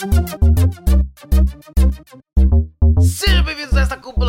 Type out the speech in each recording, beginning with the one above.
Thank you.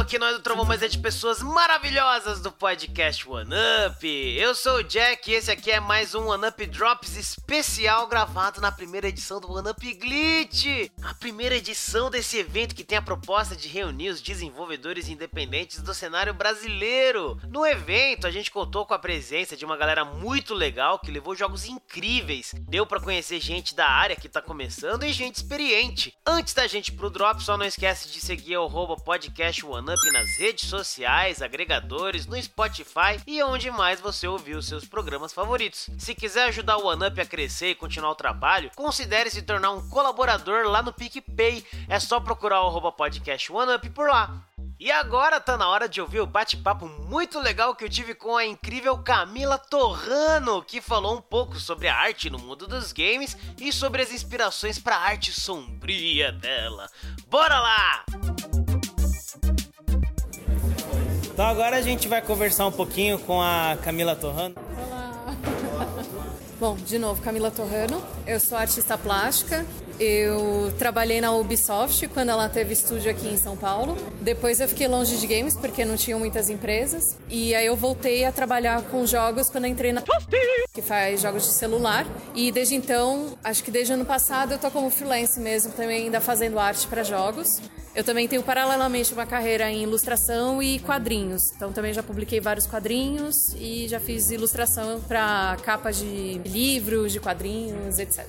A esta cúpula que nós do Trovão, mas é de pessoas maravilhosas do podcast One Up. Eu sou o Jack e esse aqui é mais um One Up Drops especial gravado na primeira edição do One Up Glitch. A primeira edição desse evento que tem a proposta de reunir os desenvolvedores independentes do cenário brasileiro. No evento, a gente contou com a presença de uma galera muito legal que levou jogos incríveis. Deu para conhecer gente da área que tá começando e gente experiente. Antes da gente pro drop, só não esquece de seguir o podcast OneUp nas redes sociais, agregadores, no Spotify e onde mais você ouviu os seus programas favoritos. Se quiser ajudar o OneUp a crescer e continuar o trabalho, considere se tornar um colaborador lá no PicPay. É só procurar o podcast OneUp por lá. E agora tá na hora de ouvir o bate-papo muito legal que eu tive com a incrível Camila Torrano, que falou um pouco sobre a arte no mundo dos games e sobre as inspirações para a arte sombria dela. Bora lá! Então agora a gente vai conversar um pouquinho com a Camila Torrano. Olá! Bom, de novo, Camila Torrano. Eu sou artista plástica eu trabalhei na Ubisoft quando ela teve estúdio aqui em São Paulo. Depois eu fiquei longe de games porque não tinham muitas empresas. E aí eu voltei a trabalhar com jogos quando entrei na que faz jogos de celular. E desde então, acho que desde ano passado eu tô como freelance mesmo, também ainda fazendo arte para jogos. Eu também tenho paralelamente uma carreira em ilustração e quadrinhos. Então também já publiquei vários quadrinhos e já fiz ilustração para capas de livros, de quadrinhos, etc.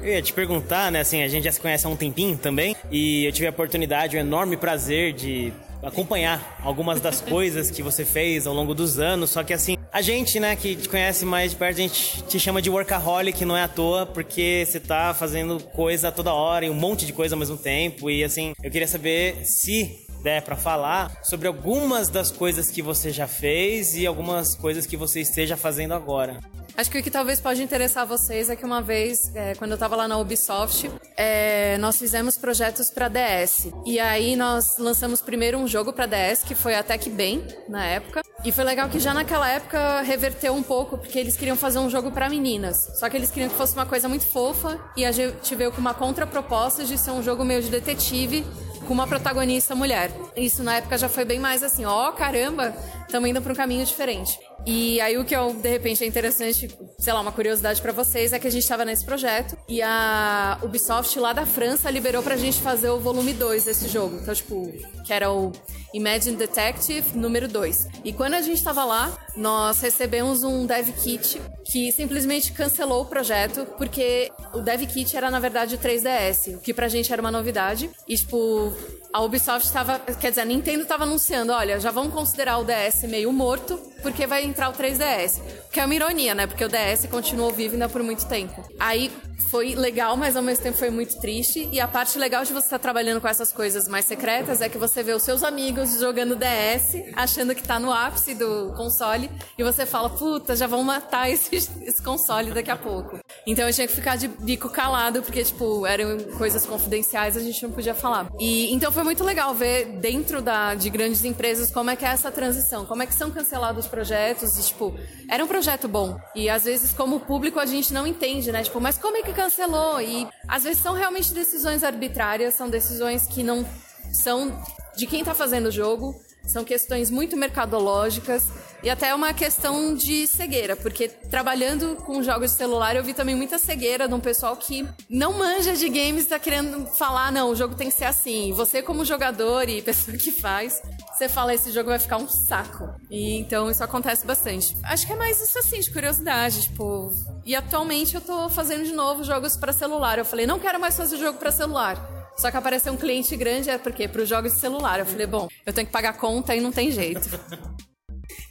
Eu ia te perguntar, né? Assim, a gente já se conhece há um tempinho também, e eu tive a oportunidade, o um enorme prazer de acompanhar algumas das coisas que você fez ao longo dos anos. Só que assim, a gente, né, que te conhece mais de perto, a gente te chama de workaholic, não é à toa, porque você tá fazendo coisa toda hora e um monte de coisa ao mesmo tempo. E assim, eu queria saber se der para falar sobre algumas das coisas que você já fez e algumas coisas que você esteja fazendo agora. Acho que o que talvez pode interessar vocês é que uma vez, é, quando eu estava lá na Ubisoft, é, nós fizemos projetos para DS. E aí nós lançamos primeiro um jogo para DS, que foi até que bem, na época. E foi legal que já naquela época reverteu um pouco, porque eles queriam fazer um jogo para meninas. Só que eles queriam que fosse uma coisa muito fofa, e a gente veio com uma contraproposta de ser um jogo meio de detetive, com uma protagonista mulher. Isso na época já foi bem mais assim, ó, oh, caramba, estamos indo para um caminho diferente. E aí o que eu, de repente, é interessante, sei lá, uma curiosidade para vocês é que a gente estava nesse projeto e a Ubisoft lá da França liberou pra gente fazer o volume 2 desse jogo. Então, tipo, que era o Imagine Detective número 2. E quando a gente estava lá, nós recebemos um dev kit que simplesmente cancelou o projeto porque o dev kit era na verdade o 3DS, o que pra gente era uma novidade. E tipo, a Ubisoft estava, quer dizer, a Nintendo estava anunciando, olha, já vamos considerar o DS meio morto, porque vai entrar o 3DS. Que é uma ironia, né? Porque o DS continuou vivo ainda por muito tempo. Aí foi legal, mas ao mesmo tempo foi muito triste. E a parte legal de você estar trabalhando com essas coisas mais secretas é que você vê os seus amigos jogando DS, achando que tá no ápice do console, e você fala, puta, já vão matar esse, esse console daqui a pouco. Então eu tinha que ficar de bico calado, porque, tipo, eram coisas confidenciais, a gente não podia falar. E então foi muito legal ver dentro da, de grandes empresas como é que é essa transição, como é que são cancelados os projetos, e, tipo, era um projeto bom. E às vezes, como público, a gente não entende, né? Tipo, mas como é que cancelou? E às vezes são realmente decisões arbitrárias, são decisões que não são de quem tá fazendo o jogo, são questões muito mercadológicas e até uma questão de cegueira, porque trabalhando com jogos de celular eu vi também muita cegueira de um pessoal que não manja de games está querendo falar, não, o jogo tem que ser assim. E você como jogador e pessoa que faz, você fala esse jogo vai ficar um saco. E então isso acontece bastante. Acho que é mais isso assim de curiosidade, tipo, e atualmente eu tô fazendo de novo jogos para celular. Eu falei, não quero mais fazer jogo para celular. Só que apareceu um cliente grande, é porque para os jogos de celular. Eu falei, bom, eu tenho que pagar conta e não tem jeito.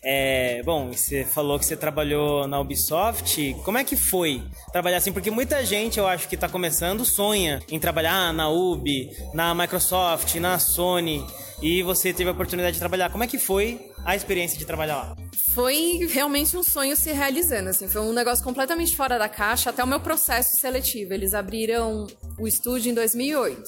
É, bom, você falou que você trabalhou na Ubisoft. Como é que foi trabalhar assim? Porque muita gente, eu acho que está começando, sonha em trabalhar na Ubi, na Microsoft, na Sony. E você teve a oportunidade de trabalhar. Como é que foi a experiência de trabalhar lá? Foi realmente um sonho se realizando, assim, foi um negócio completamente fora da caixa, até o meu processo seletivo. Eles abriram o estúdio em 2008.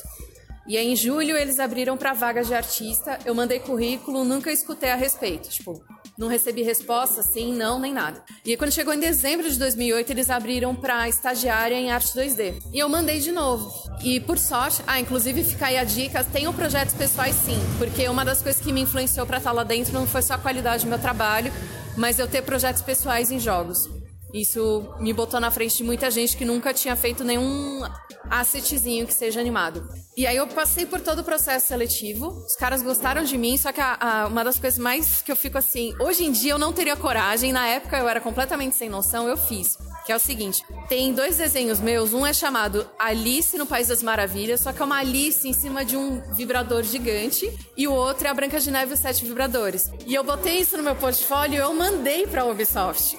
E aí, em julho eles abriram para vagas de artista. Eu mandei currículo, nunca escutei a respeito. Tipo, não recebi resposta, sim, não, nem nada. E aí, quando chegou em dezembro de 2008, eles abriram para estagiária em arte 2D. E eu mandei de novo. E por sorte, ah, inclusive fica aí a dica, tenho projetos pessoais sim, porque uma das coisas que me influenciou para estar lá dentro não foi só a qualidade do meu trabalho, mas eu ter projetos pessoais em jogos. Isso me botou na frente de muita gente que nunca tinha feito nenhum assetzinho que seja animado. E aí eu passei por todo o processo seletivo, os caras gostaram de mim, só que a, a, uma das coisas mais que eu fico assim, hoje em dia eu não teria coragem, na época eu era completamente sem noção, eu fiz. Que é o seguinte: tem dois desenhos meus, um é chamado Alice no País das Maravilhas, só que é uma Alice em cima de um vibrador gigante, e o outro é a Branca de Neve e os Sete Vibradores. E eu botei isso no meu portfólio e eu mandei pra Ubisoft.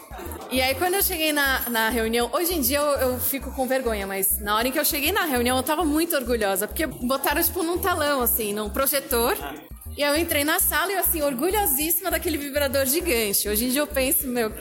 E aí, quando eu cheguei na, na reunião, hoje em dia eu, eu, fico com vergonha, mas na hora em que eu cheguei na reunião, eu tava muito orgulhosa, porque botaram, tipo, num talão, assim, num projetor. E eu entrei na sala e, assim, orgulhosíssima daquele vibrador gigante. Hoje em dia eu penso, meu,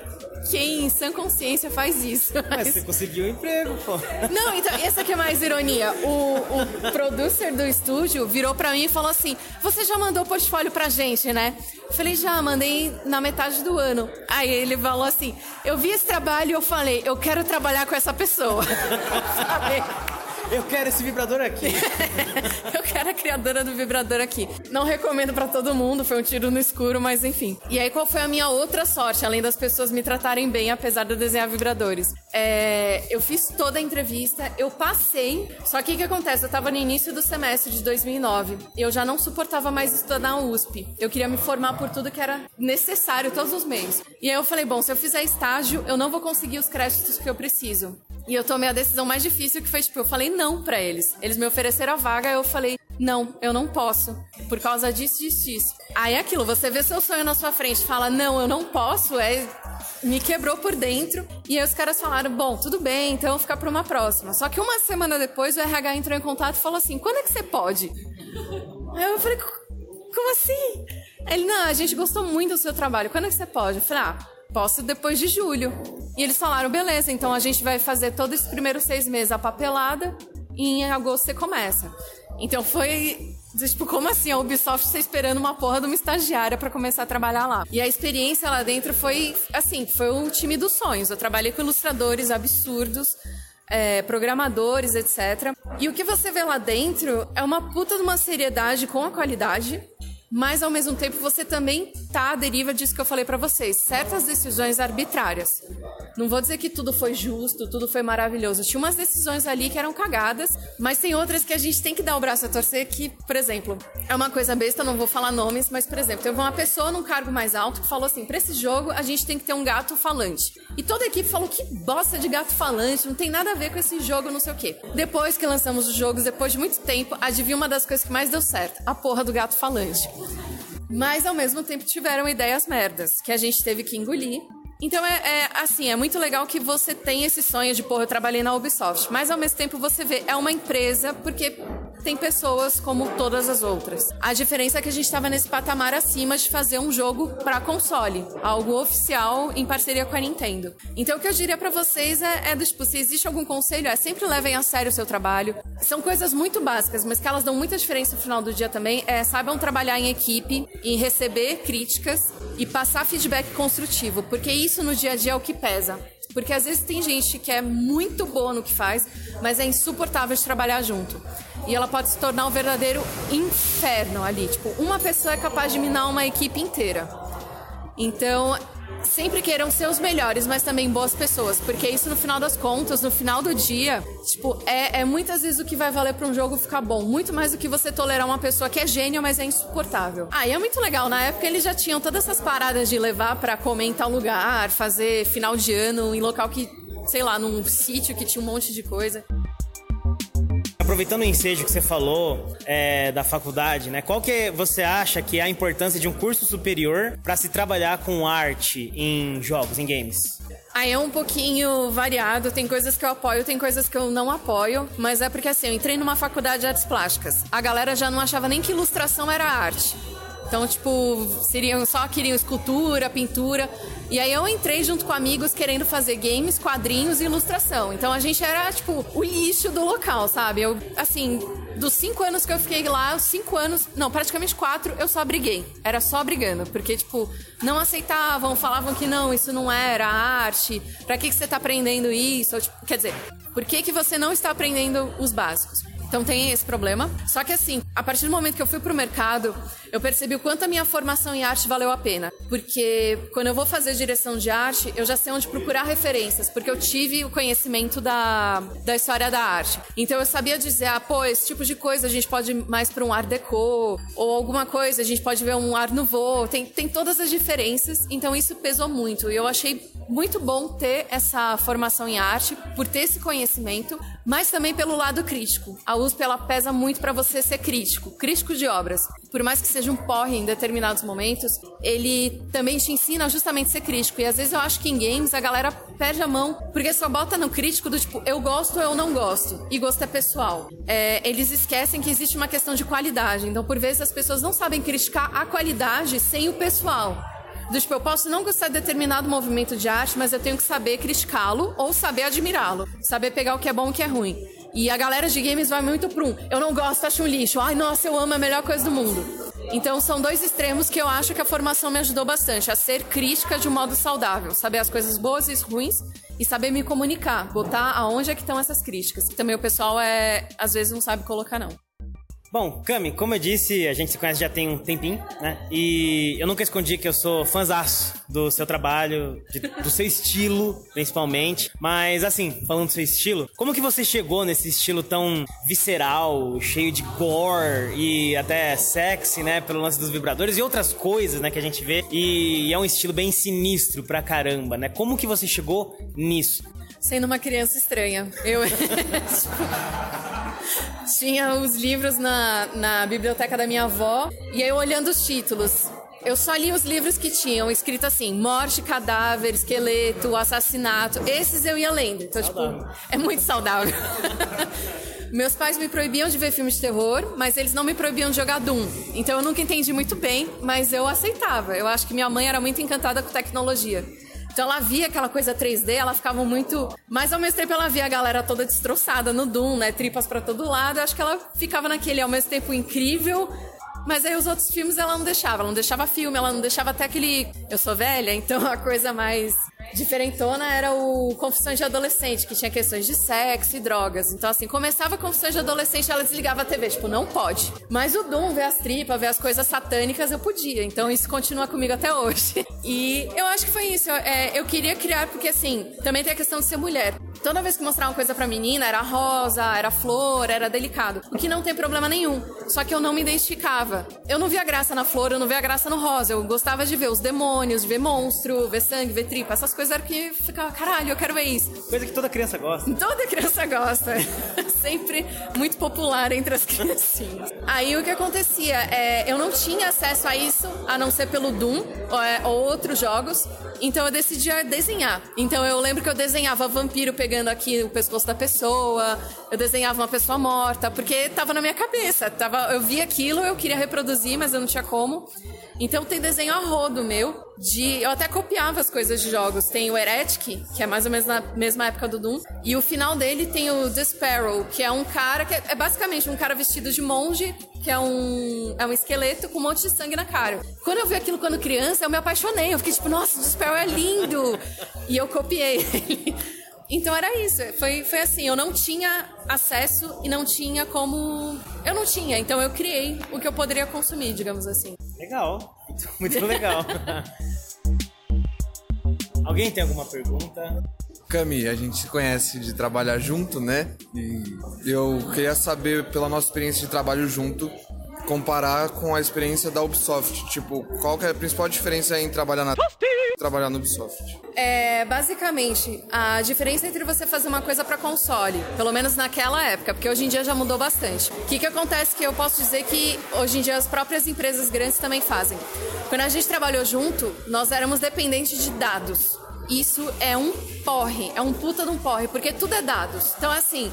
quem em sã consciência faz isso. Mas, mas você conseguiu um emprego, pô. Não, então, essa que é mais ironia. O, o producer do estúdio virou pra mim e falou assim: Você já mandou portfólio pra gente, né? Eu falei, já, mandei na metade do ano. Aí ele falou assim: Eu vi esse trabalho e eu falei, eu quero trabalhar com essa pessoa. Sabe? Eu quero esse vibrador aqui. eu quero a criadora do vibrador aqui. Não recomendo para todo mundo, foi um tiro no escuro, mas enfim. E aí, qual foi a minha outra sorte, além das pessoas me tratarem bem, apesar de eu desenhar vibradores? É, eu fiz toda a entrevista, eu passei. Só que o que acontece? Eu tava no início do semestre de 2009. Eu já não suportava mais estudar na USP. Eu queria me formar por tudo que era necessário, todos os meios. E aí eu falei, bom, se eu fizer estágio, eu não vou conseguir os créditos que eu preciso. E eu tomei a decisão mais difícil, que foi, tipo, eu falei não para eles. Eles me ofereceram a vaga, eu falei, não, eu não posso. Por causa disso, disso, disso. Aí é aquilo, você vê seu sonho na sua frente, fala, não, eu não posso, é. Me quebrou por dentro. E aí os caras falaram, bom, tudo bem, então ficar pra uma próxima. Só que uma semana depois o RH entrou em contato e falou assim: quando é que você pode? Aí eu falei, como assim? Ele, não, a gente gostou muito do seu trabalho. Quando é que você pode? Eu falei, ah, Posso depois de julho. E eles falaram, beleza, então a gente vai fazer todos esses primeiros seis meses a papelada e em agosto você começa. Então foi Tipo, como assim? A Ubisoft está esperando uma porra de uma estagiária para começar a trabalhar lá. E a experiência lá dentro foi, assim, foi o time dos sonhos. Eu trabalhei com ilustradores absurdos, é, programadores, etc. E o que você vê lá dentro é uma puta de uma seriedade com a qualidade mas ao mesmo tempo você também tá à deriva disso que eu falei para vocês, certas decisões arbitrárias. Não vou dizer que tudo foi justo, tudo foi maravilhoso. Tinha umas decisões ali que eram cagadas, mas tem outras que a gente tem que dar o braço a torcer que, por exemplo, é uma coisa besta, não vou falar nomes, mas por exemplo, teve uma pessoa num cargo mais alto que falou assim: "Para esse jogo a gente tem que ter um gato falante". E toda a equipe falou: "Que bosta de gato falante, não tem nada a ver com esse jogo, não sei o quê". Depois que lançamos os jogos, depois de muito tempo, adivinha uma das coisas que mais deu certo? A porra do gato falante. Mas ao mesmo tempo tiveram ideias merdas que a gente teve que engolir. Então é, é, assim, é muito legal que você tem esse sonho de, porra, eu trabalhei na Ubisoft, mas ao mesmo tempo você vê, é uma empresa porque tem pessoas como todas as outras. A diferença é que a gente estava nesse patamar acima de fazer um jogo para console, algo oficial em parceria com a Nintendo. Então o que eu diria para vocês é, é do tipo, se existe algum conselho, é sempre levem a sério o seu trabalho. São coisas muito básicas, mas que elas dão muita diferença no final do dia também. É saibam trabalhar em equipe, em receber críticas e passar feedback construtivo, porque isso no dia a dia é o que pesa. Porque às vezes tem gente que é muito boa no que faz, mas é insuportável de trabalhar junto. E ela pode se tornar um verdadeiro inferno ali. Tipo, uma pessoa é capaz de minar uma equipe inteira. Então, sempre queiram ser os melhores, mas também boas pessoas. Porque isso, no final das contas, no final do dia, tipo, é, é muitas vezes o que vai valer para um jogo ficar bom. Muito mais do que você tolerar uma pessoa que é gênio, mas é insuportável. Ah, e é muito legal. Na época, eles já tinham todas essas paradas de levar para comer em tal lugar, fazer final de ano em local que, sei lá, num sítio que tinha um monte de coisa aproveitando o ensejo que você falou é, da faculdade, né? Qual que você acha que é a importância de um curso superior para se trabalhar com arte em jogos, em games? Aí é um pouquinho variado, tem coisas que eu apoio, tem coisas que eu não apoio, mas é porque assim, eu entrei numa faculdade de artes plásticas. A galera já não achava nem que ilustração era arte. Então, tipo, seriam só queriam escultura, pintura. E aí eu entrei junto com amigos querendo fazer games, quadrinhos e ilustração. Então a gente era, tipo, o lixo do local, sabe? Eu, assim, dos cinco anos que eu fiquei lá, cinco anos, não, praticamente quatro, eu só briguei. Era só brigando, porque, tipo, não aceitavam, falavam que não, isso não era arte, pra que, que você tá aprendendo isso? Ou, tipo, quer dizer, por que, que você não está aprendendo os básicos? Então tem esse problema. Só que assim, a partir do momento que eu fui pro mercado, eu percebi o quanto a minha formação em arte valeu a pena. Porque quando eu vou fazer direção de arte, eu já sei onde procurar referências, porque eu tive o conhecimento da, da história da arte. Então eu sabia dizer, ah, pô, esse tipo de coisa a gente pode ir mais para um art deco, ou alguma coisa, a gente pode ver um art nouveau, tem, tem todas as diferenças, então isso pesou muito. E eu achei muito bom ter essa formação em arte, por ter esse conhecimento, mas também pelo lado crítico. A USP ela pesa muito para você ser crítico, crítico de obras. Por mais que seja um porre em determinados momentos, ele também te ensina justamente a ser crítico. E às vezes eu acho que em games a galera perde a mão, porque só bota no crítico do tipo, eu gosto ou eu não gosto. E gosto é pessoal. É, eles esquecem que existe uma questão de qualidade. Então, por vezes, as pessoas não sabem criticar a qualidade sem o pessoal. Do tipo, eu posso não gostar de determinado movimento de arte, mas eu tenho que saber criticá-lo ou saber admirá-lo. Saber pegar o que é bom e o que é ruim. E a galera de games vai muito pro um. Eu não gosto, acho um lixo. Ai, nossa, eu amo, é a melhor coisa do mundo. Então são dois extremos que eu acho que a formação me ajudou bastante. A ser crítica de um modo saudável. Saber as coisas boas e ruins e saber me comunicar. Botar aonde é que estão essas críticas. Que também o pessoal é, às vezes não sabe colocar, não. Bom, Cami, como eu disse, a gente se conhece já tem um tempinho, né? E eu nunca escondi que eu sou fãzaço do seu trabalho, de, do seu estilo, principalmente. Mas, assim, falando do seu estilo, como que você chegou nesse estilo tão visceral, cheio de gore e até sexy, né? Pelo lance dos vibradores e outras coisas, né? Que a gente vê. E é um estilo bem sinistro pra caramba, né? Como que você chegou nisso? Sendo uma criança estranha. Eu. tinha os livros na, na biblioteca da minha avó e aí eu olhando os títulos. Eu só li os livros que tinham escrito assim: morte, cadáver, esqueleto, assassinato. Esses eu ia lendo. Então, tipo, saudável. tipo, é muito saudável. Meus pais me proibiam de ver filmes de terror, mas eles não me proibiam de jogar Doom. Então eu nunca entendi muito bem, mas eu aceitava. Eu acho que minha mãe era muito encantada com tecnologia. Então ela via aquela coisa 3D, ela ficava muito. Mas ao mesmo tempo ela via a galera toda destroçada no Doom, né? Tripas para todo lado. Eu acho que ela ficava naquele ao mesmo tempo incrível. Mas aí os outros filmes ela não deixava. Ela não deixava filme, ela não deixava até aquele. Eu sou velha, então a coisa mais diferentona era o Confissões de Adolescente, que tinha questões de sexo e drogas. Então, assim, começava Confissões de Adolescente, ela desligava a TV, tipo, não pode. Mas o Doom, ver as tripas, ver as coisas satânicas, eu podia. Então, isso continua comigo até hoje. E eu acho que foi isso. É, eu queria criar, porque, assim, também tem a questão de ser mulher. Toda vez que mostrar uma coisa pra menina, era rosa, era flor, era delicado. O que não tem problema nenhum. Só que eu não me identificava. Eu não via graça na flor, eu não via graça no rosa. Eu gostava de ver os demônios, de ver monstro, ver sangue, ver tripa, essas coisas eram que ficava, caralho, eu quero ver isso. Coisa que toda criança gosta. Toda criança gosta. Sempre muito popular entre as criancinhas. Aí o que acontecia? É, eu não tinha acesso a isso, a não ser pelo Doom ou, é, ou outros jogos. Então eu decidi desenhar. Então eu lembro que eu desenhava vampiro pegando aqui o pescoço da pessoa, eu desenhava uma pessoa morta, porque tava na minha cabeça. Tava, eu via aquilo, eu queria reproduzir, mas eu não tinha como. Então tem desenho a rodo meu. De, eu até copiava as coisas de jogos. Tem o Heretic, que é mais ou menos na mesma época do Doom. E o final dele tem o The Sparrow, que é um cara que é, é basicamente um cara vestido de monge, que é um, é um esqueleto com um monte de sangue na cara. Quando eu vi aquilo quando criança, eu me apaixonei. Eu fiquei tipo, nossa, o Sparrow é lindo! e eu copiei ele. Então era isso, foi, foi assim, eu não tinha acesso e não tinha como. Eu não tinha, então eu criei o que eu poderia consumir, digamos assim. Legal, muito legal. Alguém tem alguma pergunta? Cami, a gente se conhece de trabalhar junto, né? E eu queria saber, pela nossa experiência de trabalho junto, comparar com a experiência da Ubisoft. Tipo, qual que é a principal diferença em trabalhar na trabalhar no Ubisoft? É, basicamente, a diferença entre você fazer uma coisa para console, pelo menos naquela época, porque hoje em dia já mudou bastante. O que que acontece que eu posso dizer que hoje em dia as próprias empresas grandes também fazem. Quando a gente trabalhou junto, nós éramos dependentes de dados isso é um porre, é um puta de um porre, porque tudo é dados. Então, assim,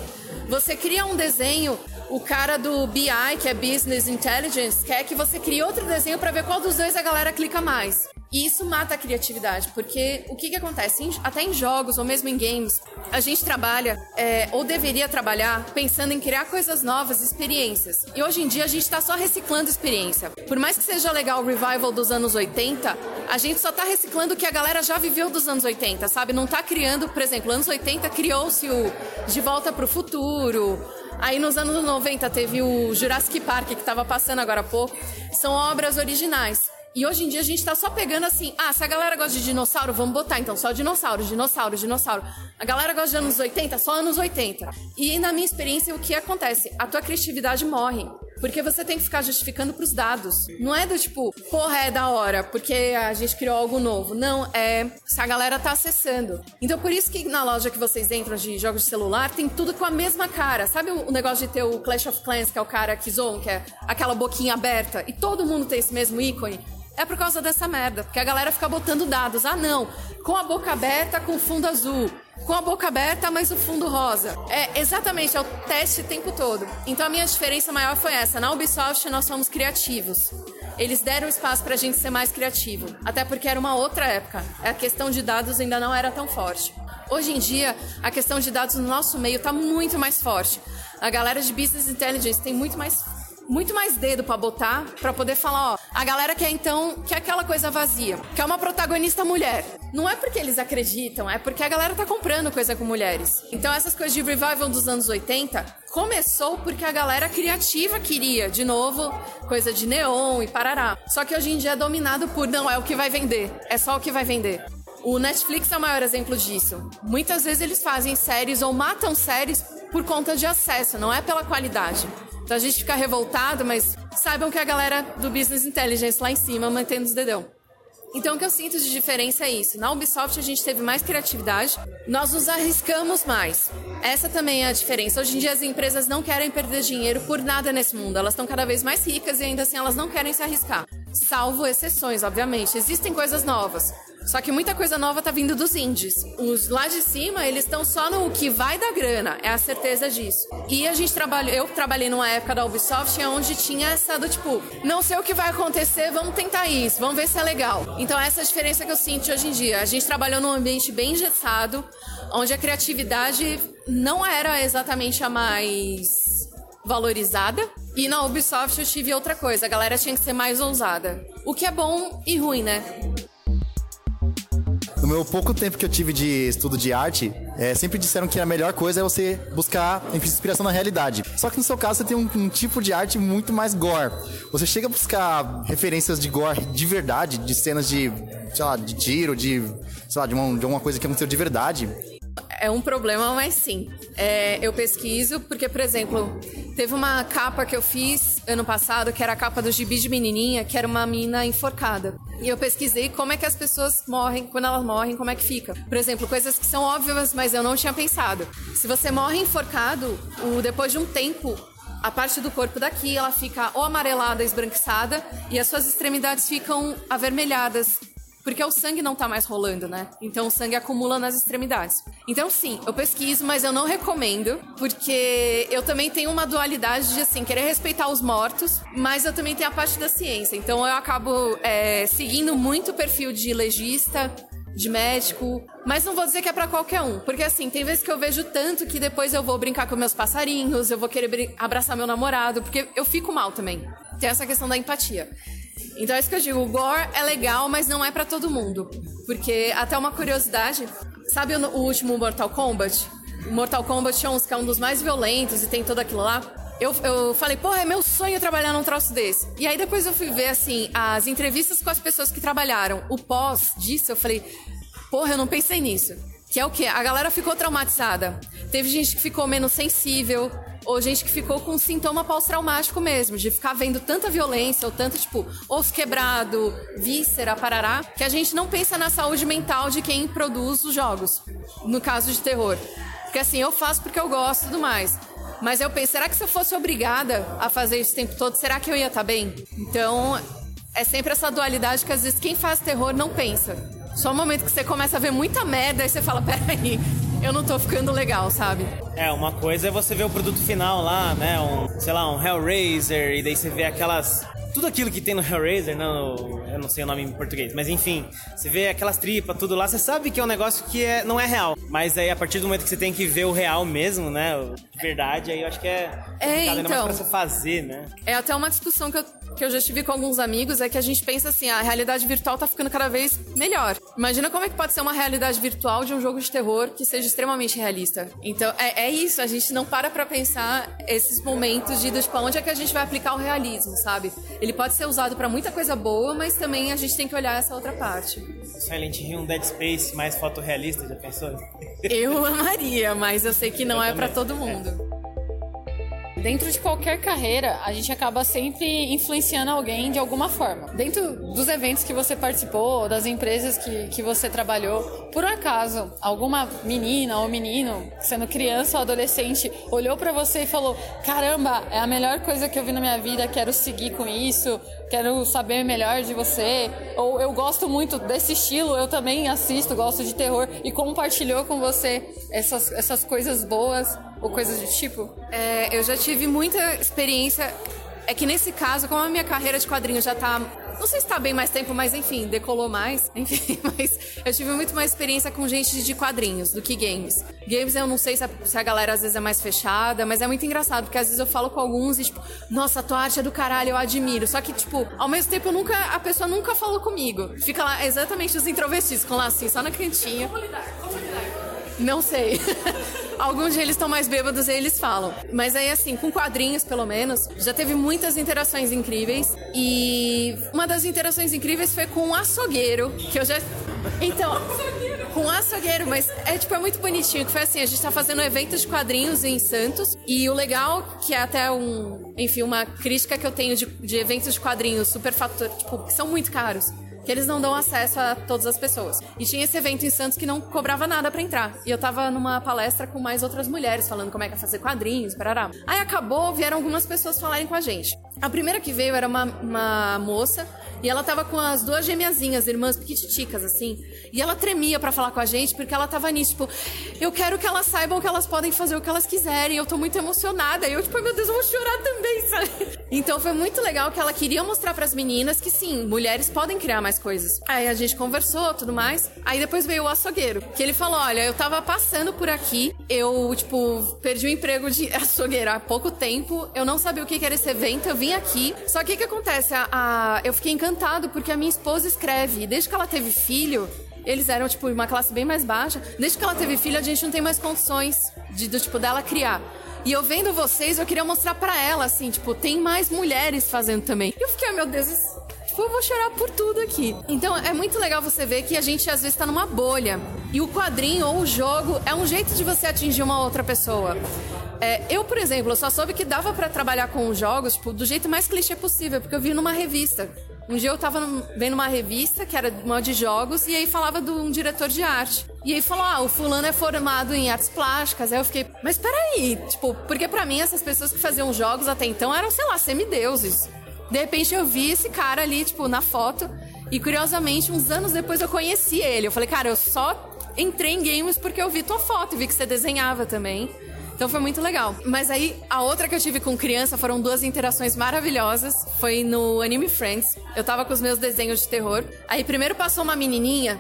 você cria um desenho, o cara do BI, que é Business Intelligence, quer que você crie outro desenho para ver qual dos dois a galera clica mais. E isso mata a criatividade, porque o que, que acontece? até em jogos ou mesmo em games, a gente trabalha, é, ou deveria trabalhar, pensando em criar coisas novas, experiências. E hoje em dia a gente está só reciclando experiência. Por mais que seja legal o revival dos anos 80, a gente só está reciclando o que a galera já viveu dos anos 80, sabe? Não está criando, por exemplo, anos 80 criou-se o De Volta para o Futuro, Aí nos anos 90 teve o Jurassic Park, que tava passando agora há pouco. São obras originais. E hoje em dia a gente tá só pegando assim, ah, se a galera gosta de dinossauro, vamos botar então só dinossauro, dinossauro, dinossauro. A galera gosta de anos 80, só anos 80. E na minha experiência, o que acontece? A tua criatividade morre. Porque você tem que ficar justificando pros dados. Não é do tipo, porra, é da hora, porque a gente criou algo novo. Não, é se a galera tá acessando. Então por isso que na loja que vocês entram de jogos de celular, tem tudo com a mesma cara. Sabe o negócio de ter o Clash of Clans, que é o cara que zoam, que é aquela boquinha aberta, e todo mundo tem esse mesmo ícone? É por causa dessa merda. Porque a galera fica botando dados. Ah, não. Com a boca aberta, com fundo azul. Com a boca aberta, mas o fundo rosa. É exatamente, é o teste o tempo todo. Então a minha diferença maior foi essa. Na Ubisoft nós somos criativos. Eles deram espaço pra gente ser mais criativo. Até porque era uma outra época. A questão de dados ainda não era tão forte. Hoje em dia, a questão de dados no nosso meio está muito mais forte. A galera de Business Intelligence tem muito mais muito mais dedo para botar para poder falar, ó, a galera quer então que aquela coisa vazia, que é uma protagonista mulher. Não é porque eles acreditam, é porque a galera tá comprando coisa com mulheres. Então essas coisas de revival dos anos 80 começou porque a galera criativa queria, de novo, coisa de neon e parará. Só que hoje em dia é dominado por não é o que vai vender, é só o que vai vender. O Netflix é o maior exemplo disso. Muitas vezes eles fazem séries ou matam séries por conta de acesso, não é pela qualidade. Então a gente fica revoltado, mas saibam que a galera do Business Intelligence lá em cima mantendo os dedão. Então, o que eu sinto de diferença é isso. Na Ubisoft, a gente teve mais criatividade, nós nos arriscamos mais. Essa também é a diferença. Hoje em dia, as empresas não querem perder dinheiro por nada nesse mundo. Elas estão cada vez mais ricas e ainda assim elas não querem se arriscar. Salvo exceções, obviamente. Existem coisas novas. Só que muita coisa nova tá vindo dos indies. Os lá de cima, eles estão só no que vai da grana, é a certeza disso. E a gente trabalha, eu trabalhei numa época da Ubisoft onde tinha essa do tipo, não sei o que vai acontecer, vamos tentar isso, vamos ver se é legal. Então essa é a diferença que eu sinto hoje em dia. A gente trabalhou num ambiente bem engessado, onde a criatividade não era exatamente a mais valorizada. E na Ubisoft eu tive outra coisa, a galera tinha que ser mais ousada. O que é bom e ruim, né? No meu pouco tempo que eu tive de estudo de arte, é, sempre disseram que a melhor coisa é você buscar inspiração na realidade. Só que no seu caso você tem um, um, tipo de arte muito mais gore. Você chega a buscar referências de gore de verdade, de cenas de, sei lá, de tiro, de, sei lá, de uma, de uma coisa que aconteceu de verdade é um problema, mas sim. É, eu pesquiso porque, por exemplo, teve uma capa que eu fiz ano passado, que era a capa do Gibi de Menininha, que era uma mina enforcada. E eu pesquisei como é que as pessoas morrem, quando elas morrem, como é que fica. Por exemplo, coisas que são óbvias, mas eu não tinha pensado. Se você morre enforcado, o, depois de um tempo, a parte do corpo daqui ela fica ou amarelada, esbranquiçada, e as suas extremidades ficam avermelhadas, porque o sangue não tá mais rolando, né? Então o sangue acumula nas extremidades. Então sim, eu pesquiso, mas eu não recomendo, porque eu também tenho uma dualidade de assim, querer respeitar os mortos, mas eu também tenho a parte da ciência. Então eu acabo é, seguindo muito o perfil de legista, de médico, mas não vou dizer que é para qualquer um, porque assim, tem vezes que eu vejo tanto que depois eu vou brincar com meus passarinhos, eu vou querer abraçar meu namorado, porque eu fico mal também. Tem essa questão da empatia. Então é isso que eu digo, o gore é legal, mas não é para todo mundo. Porque, até uma curiosidade, sabe o, o último Mortal Kombat? Mortal Kombat 11, que é um dos mais violentos e tem tudo aquilo lá. Eu, eu falei, porra, é meu sonho trabalhar num troço desse. E aí depois eu fui ver, assim, as entrevistas com as pessoas que trabalharam. O pós disso, eu falei, porra, eu não pensei nisso. Que é o quê? A galera ficou traumatizada. Teve gente que ficou menos sensível, ou gente que ficou com sintoma pós-traumático mesmo, de ficar vendo tanta violência, ou tanto, tipo, osso quebrado, víscera, parará, que a gente não pensa na saúde mental de quem produz os jogos, no caso de terror. Porque assim, eu faço porque eu gosto e tudo mais. Mas eu penso, será que se eu fosse obrigada a fazer isso o tempo todo, será que eu ia estar tá bem? Então, é sempre essa dualidade que às vezes quem faz terror não pensa. Só o momento que você começa a ver muita merda, aí você fala, peraí, eu não tô ficando legal, sabe? É, uma coisa é você ver o produto final lá, né? Um, sei lá, um Hellraiser, e daí você vê aquelas tudo aquilo que tem no Hellraiser, não, eu não sei o nome em português, mas enfim, você vê aquelas tripas, tudo lá, você sabe que é um negócio que é, não é real. Mas aí a partir do momento que você tem que ver o real mesmo, né? De verdade, aí eu acho que é, É, ainda mais então. pra você fazer, né? É até uma discussão que eu, que eu já tive com alguns amigos, é que a gente pensa assim, a realidade virtual tá ficando cada vez melhor. Imagina como é que pode ser uma realidade virtual de um jogo de terror que seja extremamente realista. Então, é, é isso, a gente não para pra pensar esses momentos de, tipo, onde é que a gente vai aplicar o realismo, sabe? Ele pode ser usado pra muita coisa boa, mas também a gente tem que olhar essa outra parte. Silent Hill, um Dead Space mais fotorrealista, já pensou? Eu amaria, mas eu sei que não Eu é pra também. todo mundo. Dentro de qualquer carreira, a gente acaba sempre influenciando alguém de alguma forma. Dentro dos eventos que você participou, das empresas que, que você trabalhou, por acaso, alguma menina ou menino, sendo criança ou adolescente, olhou pra você e falou: Caramba, é a melhor coisa que eu vi na minha vida, quero seguir com isso, quero saber melhor de você. Ou eu gosto muito desse estilo, eu também assisto, gosto de terror, e compartilhou com você essas, essas coisas boas ou coisas do tipo? É, eu já tive muita experiência. É que nesse caso, como a minha carreira de quadrinhos já tá. Não sei se tá bem mais tempo, mas enfim, decolou mais. Enfim, mas eu tive muito mais experiência com gente de quadrinhos do que games. Games eu não sei se a, se a galera às vezes é mais fechada, mas é muito engraçado, porque às vezes eu falo com alguns e, tipo, nossa, tua arte é do caralho, eu admiro. Só que, tipo, ao mesmo tempo, eu nunca, a pessoa nunca falou comigo. Fica lá exatamente os introvertidos, ficam lá assim, só na cantinha. Não sei. Alguns deles estão mais bêbados e eles falam. Mas aí, assim, com quadrinhos, pelo menos, já teve muitas interações incríveis. E uma das interações incríveis foi com um açougueiro, que eu já. Então. Com um açougueiro, mas é tipo, é muito bonitinho. Que foi assim: a gente tá fazendo um evento de quadrinhos em Santos. E o legal, que é até um. Enfim, uma crítica que eu tenho de, de eventos de quadrinhos super fator, tipo, que são muito caros que eles não dão acesso a todas as pessoas. E tinha esse evento em Santos que não cobrava nada pra entrar. E eu tava numa palestra com mais outras mulheres falando como é que é fazer quadrinhos, parará. Aí acabou, vieram algumas pessoas falarem com a gente. A primeira que veio era uma, uma moça e ela tava com as duas gêmeazinhas, irmãs piquititicas, assim. E ela tremia pra falar com a gente, porque ela tava nisso, tipo, eu quero que elas saibam que elas podem fazer o que elas quiserem. Eu tô muito emocionada. E eu, tipo, "Ai, meu Deus, eu vou chorar também, sabe? Então foi muito legal que ela queria mostrar pras meninas que sim, mulheres podem criar mais coisas. Aí a gente conversou, tudo mais. Aí depois veio o açougueiro, que ele falou: olha, eu tava passando por aqui, eu, tipo, perdi o emprego de açougueiro há pouco tempo, eu não sabia o que era esse evento, eu vim aqui. Só que o que acontece? A, a- eu fiquei encantado porque a minha esposa escreve, e desde que ela teve filho, eles eram, tipo, uma classe bem mais baixa. Desde que ela teve filho, a gente não tem mais condições de, do tipo, dela criar. E eu vendo vocês, eu queria mostrar pra ela, assim, tipo, tem mais mulheres fazendo também. E eu fiquei, "Ah, meu Deus, tipo, eu vou chorar por tudo aqui. Então é muito legal você ver que a gente às vezes tá numa bolha. E o quadrinho ou o jogo é um jeito de você atingir uma outra pessoa. É, eu, por exemplo, só soube que dava pra trabalhar com os jogos, tipo, do jeito mais clichê possível, porque eu vi numa revista. Um dia eu tava vendo uma revista que era uma de jogos e aí falava de um diretor de arte. E aí falou: "Ah, o fulano é formado em artes plásticas". Aí eu fiquei: "Mas peraí, tipo, porque pra mim essas pessoas que faziam jogos até então eram, sei lá, semideuses". De repente eu vi esse cara ali, tipo, na foto. E curiosamente, uns anos depois eu conheci ele. Eu falei, cara, eu só entrei em games porque eu vi tua foto e vi que você desenhava também. Então foi muito legal. Mas aí, a outra que eu tive com criança foram duas interações maravilhosas. Foi no Anime Friends. Eu tava com os meus desenhos de terror. Aí primeiro passou uma menininha,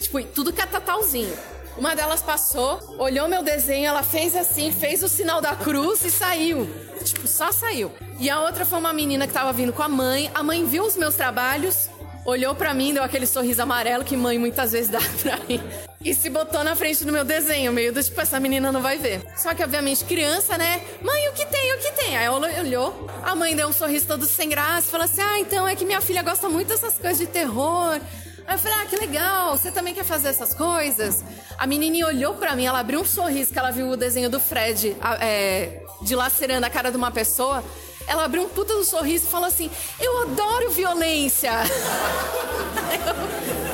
tipo, tudo catatalzinho. Uma delas passou, olhou meu desenho, ela fez assim, fez o sinal da cruz e saiu. Tipo, só saiu. E a outra foi uma menina que tava vindo com a mãe. A mãe viu os meus trabalhos, olhou pra mim, deu aquele sorriso amarelo que mãe muitas vezes dá pra mim. E se botou na frente do meu desenho, meio do tipo, essa menina não vai ver. Só que, obviamente, criança, né? Mãe, o que tem? O que tem? Aí ela olhou, a mãe deu um sorriso todo sem graça, falou assim: Ah, então é que minha filha gosta muito dessas coisas de terror. Aí eu falei, ah, que legal, você também quer fazer essas coisas? A menininha olhou pra mim, ela abriu um sorriso que ela viu o desenho do Fred é, dilacerando a cara de uma pessoa. Ela abriu um puta do sorriso e falou assim: Eu adoro violência.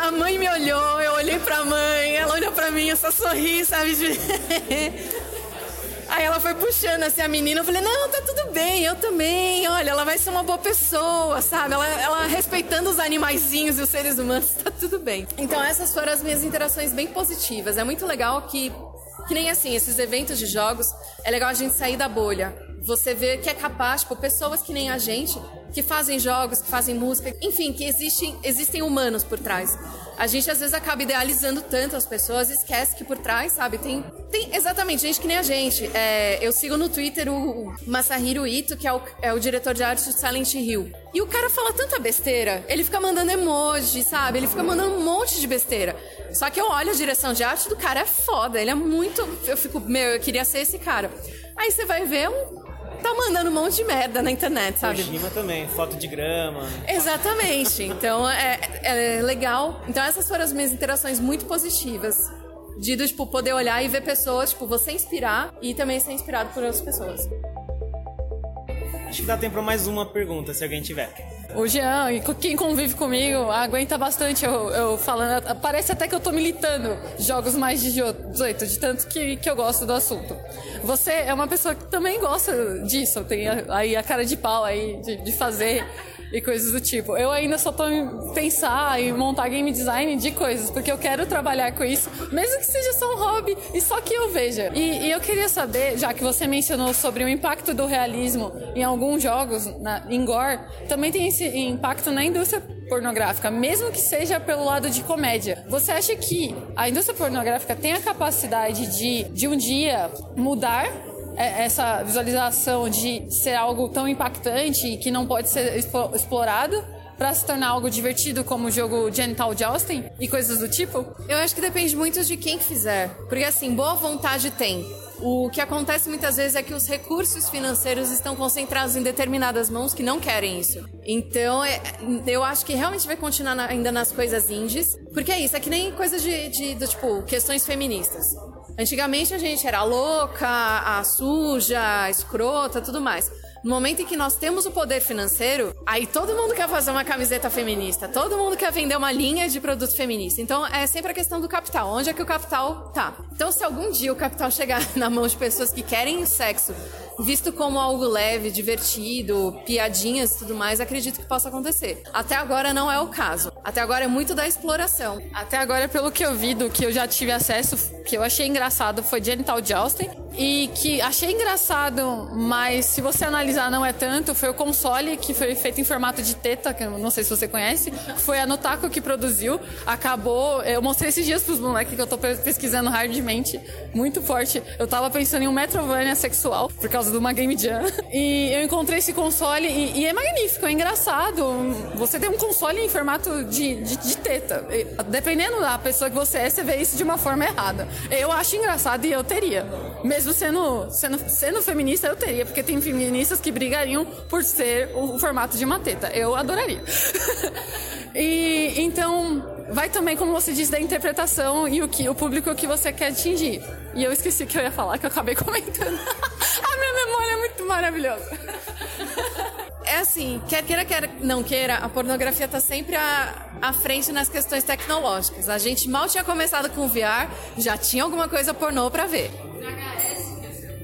A mãe me olhou, eu olhei pra mãe, ela olhou pra mim, eu só sorri, sabe? Aí ela foi puxando assim a menina, eu falei, não, tá tudo bem, eu também, olha, ela vai ser uma boa pessoa, sabe? Ela, ela respeitando os animaizinhos e os seres humanos, tá tudo bem. Então essas foram as minhas interações bem positivas. É muito legal que, que nem assim, esses eventos de jogos, é legal a gente sair da bolha. Você vê que é capaz, tipo, pessoas que nem a gente, que fazem jogos, que fazem música, enfim, que existem, existem humanos por trás. A gente às vezes acaba idealizando tanto as pessoas, esquece que por trás, sabe, tem, tem exatamente gente que nem a gente. É, eu sigo no Twitter o Masahiro Ito, que é o, é o diretor de arte de Silent Hill. E o cara fala tanta besteira, ele fica mandando emoji, sabe? Ele fica mandando um monte de besteira. Só que eu olho a direção de arte do cara, é foda, ele é muito. Eu fico, meu, eu queria ser esse cara. Aí você vai ver um tá mandando um monte de merda na internet, sabe? Kojima também, foto de grama. Exatamente. Então é, é legal. Então essas foram as minhas interações muito positivas. De tipo, poder olhar e ver pessoas, tipo, você inspirar e também ser inspirado por outras pessoas. Acho que dá tempo para mais uma pergunta, se alguém tiver. O Jean, e quem convive comigo, aguenta bastante eu, eu falando. Parece até que eu tô militando jogos mais de 18, de tanto que, que eu gosto do assunto. Você é uma pessoa que também gosta disso, tem aí a cara de pau aí de, de fazer e coisas do tipo. Eu ainda só tô em pensar e montar game design de coisas, porque eu quero trabalhar com isso, mesmo que seja só um hobby e só que eu veja. E, e eu queria saber, já que você mencionou sobre o impacto do realismo em alguns jogos, na, em gore, também tem esse impacto na indústria pornográfica, mesmo que seja pelo lado de comédia. Você acha que a indústria pornográfica tem a capacidade de, de um dia mudar essa visualização de ser algo tão impactante e que não pode ser explorado para se tornar algo divertido como o jogo Genital Jousting e coisas do tipo? Eu acho que depende muito de quem fizer. Porque assim, boa vontade tem. O que acontece muitas vezes é que os recursos financeiros estão concentrados em determinadas mãos que não querem isso. Então, é, eu acho que realmente vai continuar ainda nas coisas indies, porque é isso, é que nem coisa de, de, de tipo, questões feministas. Antigamente a gente era louca, suja, escrota, tudo mais. No momento em que nós temos o poder financeiro, aí todo mundo quer fazer uma camiseta feminista, todo mundo quer vender uma linha de produto feminista. Então é sempre a questão do capital. Onde é que o capital tá? Então, se algum dia o capital chegar na mão de pessoas que querem sexo visto como algo leve, divertido, piadinhas e tudo mais, acredito que possa acontecer. Até agora não é o caso. Até agora é muito da exploração. Até agora, pelo que eu vi, do que eu já tive acesso, que eu achei engraçado foi Genital Jousting. E que achei engraçado, mas se você analisar não é tanto, foi o console que foi feito em formato de teta, que eu não sei se você conhece. Foi a Notaco que produziu. Acabou. Eu mostrei esses dias pros moleques que eu tô pesquisando hardmente. Muito forte. Eu tava pensando em um Metrovania sexual, por causa de uma Game Jam. E eu encontrei esse console e, e, é magnífico, é engraçado. Você tem um console em formato de, de, de, Dependendo da pessoa que você é, você vê isso de uma forma errada. Eu acho engraçado e eu teria. Mesmo sendo, sendo, sendo feminista, eu teria, porque tem feministas que brigariam por ser o formato de uma teta. Eu adoraria. e então vai também, como você disse, da interpretação e o que o público que você quer atingir. E eu esqueci o que eu ia falar, que eu acabei comentando. A minha memória é muito maravilhosa. É assim, quer queira, quer não queira, a pornografia está sempre à, à frente nas questões tecnológicas. A gente mal tinha começado com o VR, já tinha alguma coisa pornô para ver.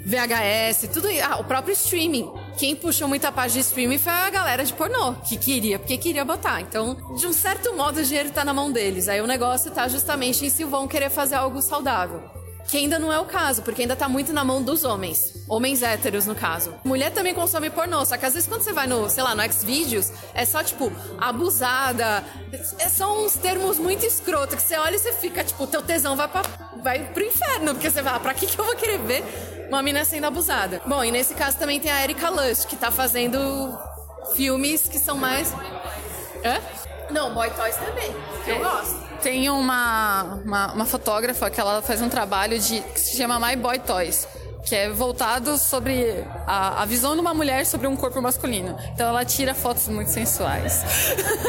VHS, tudo isso. Ah, o próprio streaming. Quem puxou muita parte de streaming foi a galera de pornô, que queria, porque queria botar. Então, de um certo modo, o dinheiro tá na mão deles. Aí o negócio tá justamente em se vão querer fazer algo saudável. Que ainda não é o caso, porque ainda tá muito na mão dos homens. Homens héteros, no caso. Mulher também consome pornô, só que às vezes quando você vai no, sei lá, no Xvideos, é só, tipo, abusada. É, são uns termos muito escroto, que você olha e você fica, tipo, teu tesão vai, pra, vai pro inferno, porque você vai, ah, pra que, que eu vou querer ver uma menina sendo abusada? Bom, e nesse caso também tem a Erika Lust, que tá fazendo filmes que são mais... Hã? Não, Boy Toys também, que eu é. gosto tem uma, uma, uma, fotógrafa que ela faz um trabalho de, que se chama My Boy Toys que é voltado sobre a, a, visão de uma mulher sobre um corpo masculino. Então ela tira fotos muito sensuais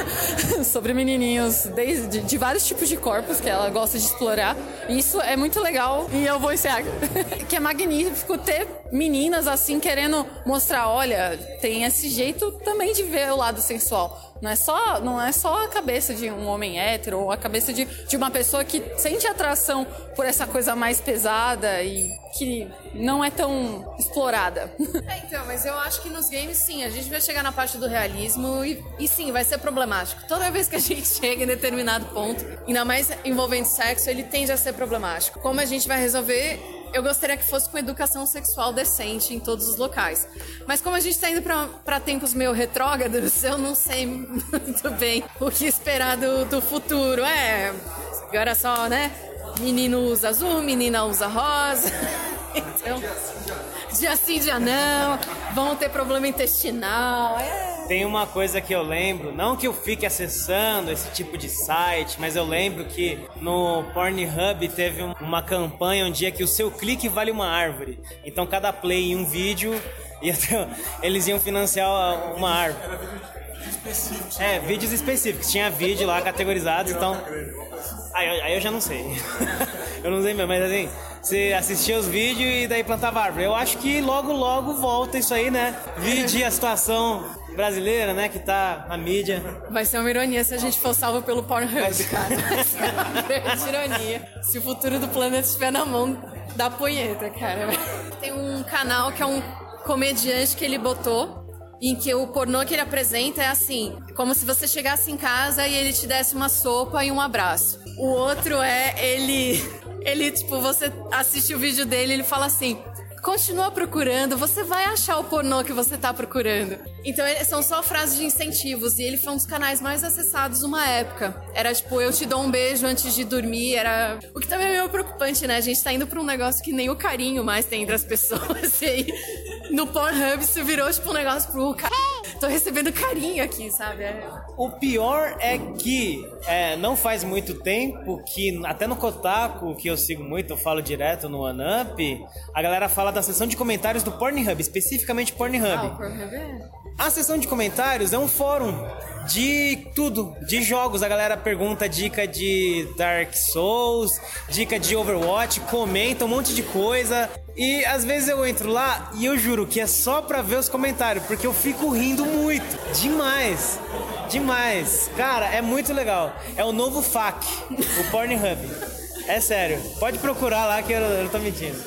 sobre menininhos desde, de vários tipos de corpos que ela gosta de explorar. E isso é muito legal e eu vou encerrar. que é magnífico ter meninas assim querendo mostrar, olha, tem esse jeito também de ver o lado sensual. Não é só, não é só a cabeça de um homem hétero ou a cabeça de, de uma pessoa que sente atração por essa coisa mais pesada e que não é tão explorada. É, então, mas eu acho que nos games, sim, a gente vai chegar na parte do realismo e, e sim, vai ser problemático. Toda vez que a gente chega em determinado ponto, ainda mais envolvendo sexo, ele tende a ser problemático. Como a gente vai resolver eu gostaria que fosse com educação sexual decente em todos os locais. Mas como a gente está indo para tempos meio retrógrados, eu não sei muito bem o que esperar do, do futuro. É, agora só, né? Menino usa azul, menina usa rosa. Então, dia sim, dia não. Vão ter problema intestinal. É. Tem uma coisa que eu lembro, não que eu fique acessando esse tipo de site, mas eu lembro que no Pornhub teve uma campanha um dia que o seu clique vale uma árvore. Então cada play em um vídeo, eles iam financiar uma árvore. É, vídeos específicos. Tinha vídeo lá categorizados, então. Aí, aí eu já não sei. eu não sei mesmo, mas assim, você assistia os vídeos e daí plantava árvore. Eu acho que logo, logo volta isso aí, né? Vide a situação brasileira, né, que tá na mídia. Vai ser uma ironia se a gente for salvo pelo Pornhub, Mas... cara. Vai ser uma grande ironia. Se o futuro do planeta estiver na mão da punheta, cara. Tem um canal que é um comediante que ele botou em que o pornô que ele apresenta é assim, como se você chegasse em casa e ele te desse uma sopa e um abraço. O outro é ele, ele tipo, você assiste o vídeo dele, ele fala assim: Continua procurando, você vai achar o pornô que você tá procurando. Então são só frases de incentivos e ele foi um dos canais mais acessados numa época. Era tipo, eu te dou um beijo antes de dormir, era. O que também é meio preocupante, né? A gente tá indo pra um negócio que nem o carinho mais tem entre as pessoas. E aí, no Pornhub isso virou tipo um negócio pro cara. Tô recebendo carinho aqui, sabe? É... O pior é que é, não faz muito tempo que, até no Kotaku, que eu sigo muito, eu falo direto no OneUp, a galera fala da seção de comentários do Pornhub, especificamente Pornhub. Ah, o Pornhub é... A seção de comentários é um fórum de tudo, de jogos. A galera pergunta dica de Dark Souls, dica de Overwatch, comenta um monte de coisa. E às vezes eu entro lá e eu juro que é só pra ver os comentários, porque eu fico rindo muito. Demais. Demais. Cara, é muito legal. É o novo FAQ, o Pornhub. É sério. Pode procurar lá que eu, eu não tô mentindo.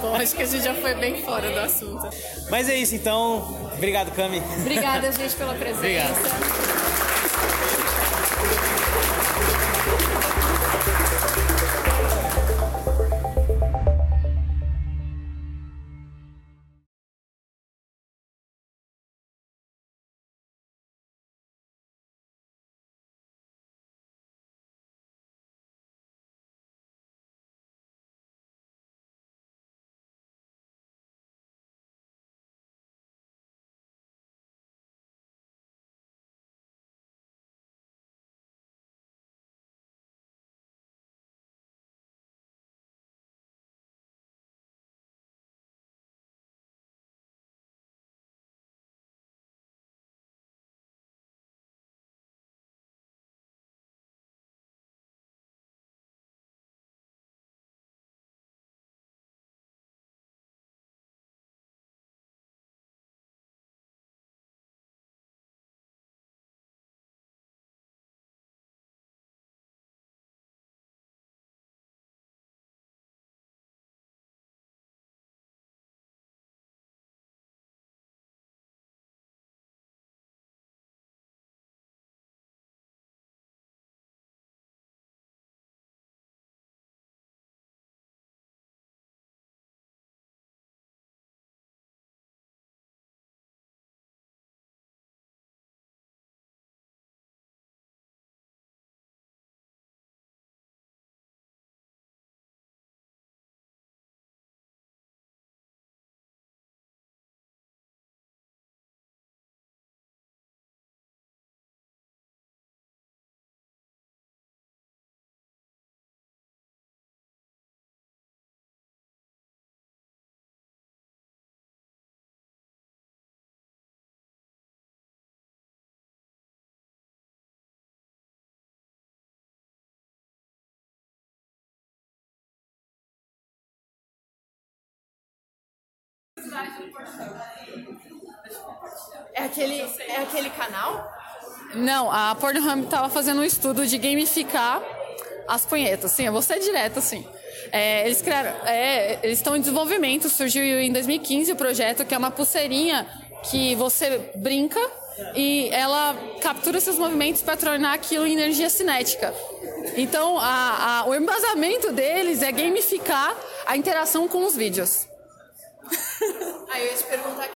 Bom, acho que a gente já foi bem fora do assunto. Mas é isso, então. Obrigado, Cami. Obrigada, gente, pela presença. Obrigado. É aquele, é aquele canal? Não, a Pornhub estava fazendo um estudo de gamificar as punhetas. Sim, eu vou ser direto, assim. É, eles criaram, é, eles estão em desenvolvimento, surgiu em 2015 o projeto, que é uma pulseirinha que você brinca e ela captura seus movimentos para tornar aquilo em energia cinética. Então, a, a, o embasamento deles é gamificar a interação com os vídeos. Aí eu ia te perguntar